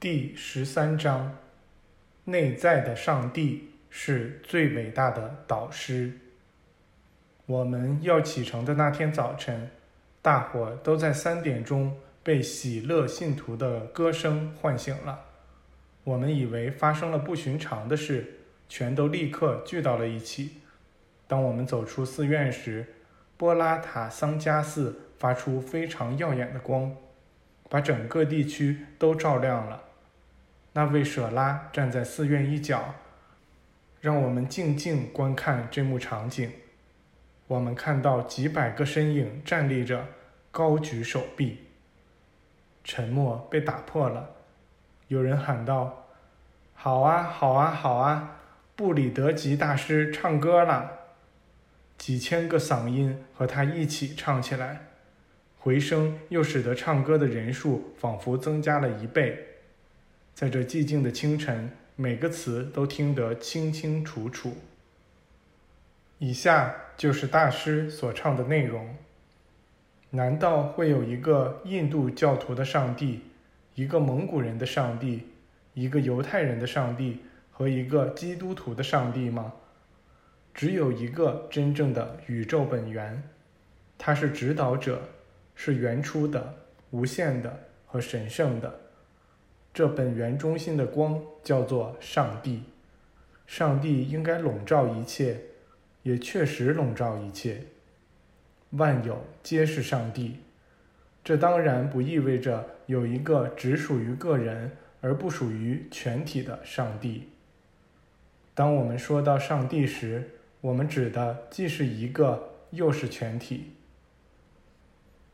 第十三章：内在的上帝是最伟大的导师。我们要启程的那天早晨，大伙都在三点钟被喜乐信徒的歌声唤醒了。我们以为发生了不寻常的事，全都立刻聚到了一起。当我们走出寺院时，波拉塔桑加寺发出非常耀眼的光。把整个地区都照亮了。那位舍拉站在寺院一角，让我们静静观看这幕场景。我们看到几百个身影站立着，高举手臂。沉默被打破了。有人喊道：“好啊，好啊，好啊！布里德吉大师唱歌了。”几千个嗓音和他一起唱起来。回声又使得唱歌的人数仿佛增加了一倍。在这寂静的清晨，每个词都听得清清楚楚。以下就是大师所唱的内容：难道会有一个印度教徒的上帝，一个蒙古人的上帝，一个犹太人的上帝和一个基督徒的上帝吗？只有一个真正的宇宙本源，他是指导者。是原初的、无限的和神圣的，这本源中心的光叫做上帝。上帝应该笼罩一切，也确实笼罩一切。万有皆是上帝。这当然不意味着有一个只属于个人而不属于全体的上帝。当我们说到上帝时，我们指的既是一个，又是全体。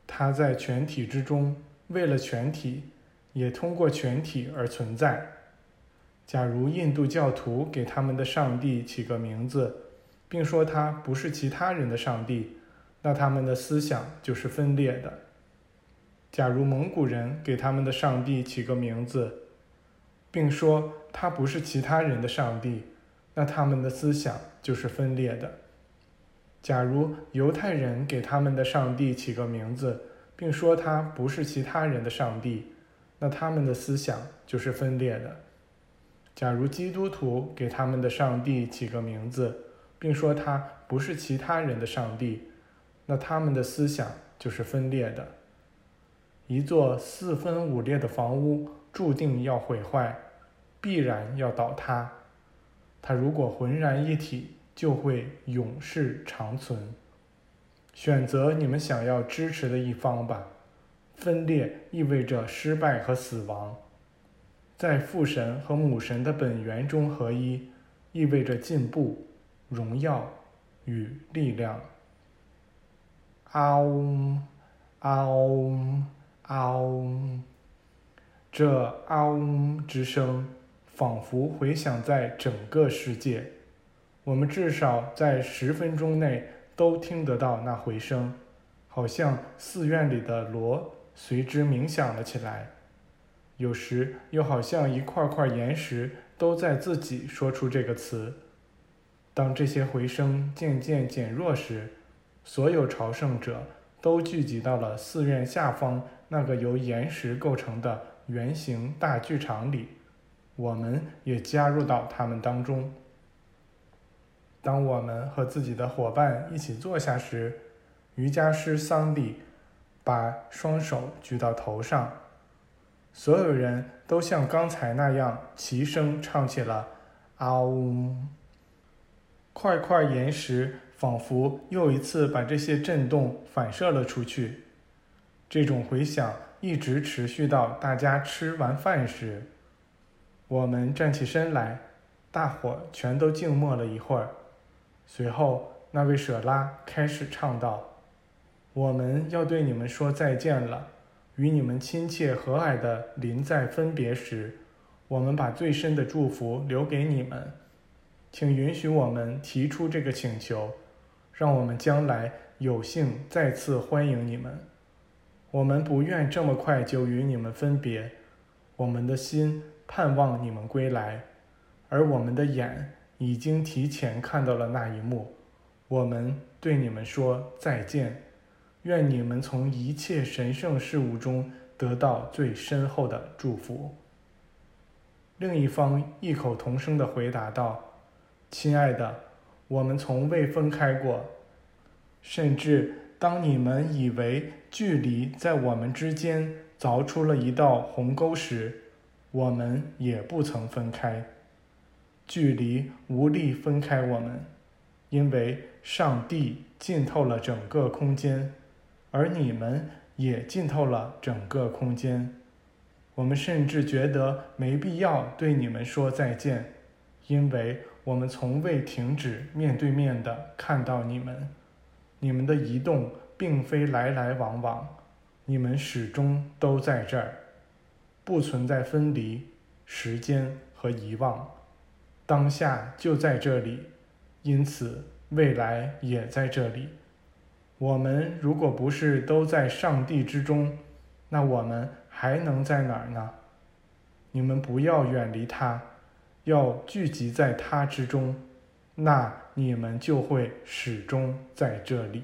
他在全体之中，为了全体，也通过全体而存在。假如印度教徒给他们的上帝起个名字，并说他不是其他人的上帝，那他们的思想就是分裂的。假如蒙古人给他们的上帝起个名字，并说他不是其他人的上帝，那他们的思想就是分裂的。假如犹太人给他们的上帝起个名字，并说他不是其他人的上帝，那他们的思想就是分裂的。假如基督徒给他们的上帝起个名字，并说他不是其他人的上帝，那他们的思想就是分裂的。一座四分五裂的房屋注定要毁坏，必然要倒塌。它如果浑然一体。就会永世长存。选择你们想要支持的一方吧。分裂意味着失败和死亡，在父神和母神的本源中合一，意味着进步、荣耀与力量。啊嗡，啊嗡，啊嗡，这啊嗡之声仿佛回响在整个世界。我们至少在十分钟内都听得到那回声，好像寺院里的锣随之鸣响了起来。有时又好像一块块岩石都在自己说出这个词。当这些回声渐渐减弱时，所有朝圣者都聚集到了寺院下方那个由岩石构成的圆形大剧场里。我们也加入到他们当中。当我们和自己的伙伴一起坐下时，瑜伽师桑迪把双手举到头上，所有人都像刚才那样齐声唱起了“啊呜”。块块岩石仿佛又一次把这些震动反射了出去，这种回响一直持续到大家吃完饭时。我们站起身来，大伙全都静默了一会儿。随后，那位舍拉开始唱道：“我们要对你们说再见了，与你们亲切和蔼的临在分别时，我们把最深的祝福留给你们。请允许我们提出这个请求，让我们将来有幸再次欢迎你们。我们不愿这么快就与你们分别，我们的心盼望你们归来，而我们的眼。”已经提前看到了那一幕，我们对你们说再见，愿你们从一切神圣事物中得到最深厚的祝福。另一方异口同声地回答道：“亲爱的，我们从未分开过。甚至当你们以为距离在我们之间凿出了一道鸿沟时，我们也不曾分开。距离无力分开我们，因为上帝浸透了整个空间，而你们也浸透了整个空间。”我们甚至觉得没必要对你们说再见，因为我们从未停止面对面的看到你们。你们的移动并非来来往往，你们始终都在这儿，不存在分离、时间和遗忘。当下就在这里，因此未来也在这里。我们如果不是都在上帝之中，那我们。还能在哪儿呢？你们不要远离他，要聚集在他之中，那你们就会始终在这里。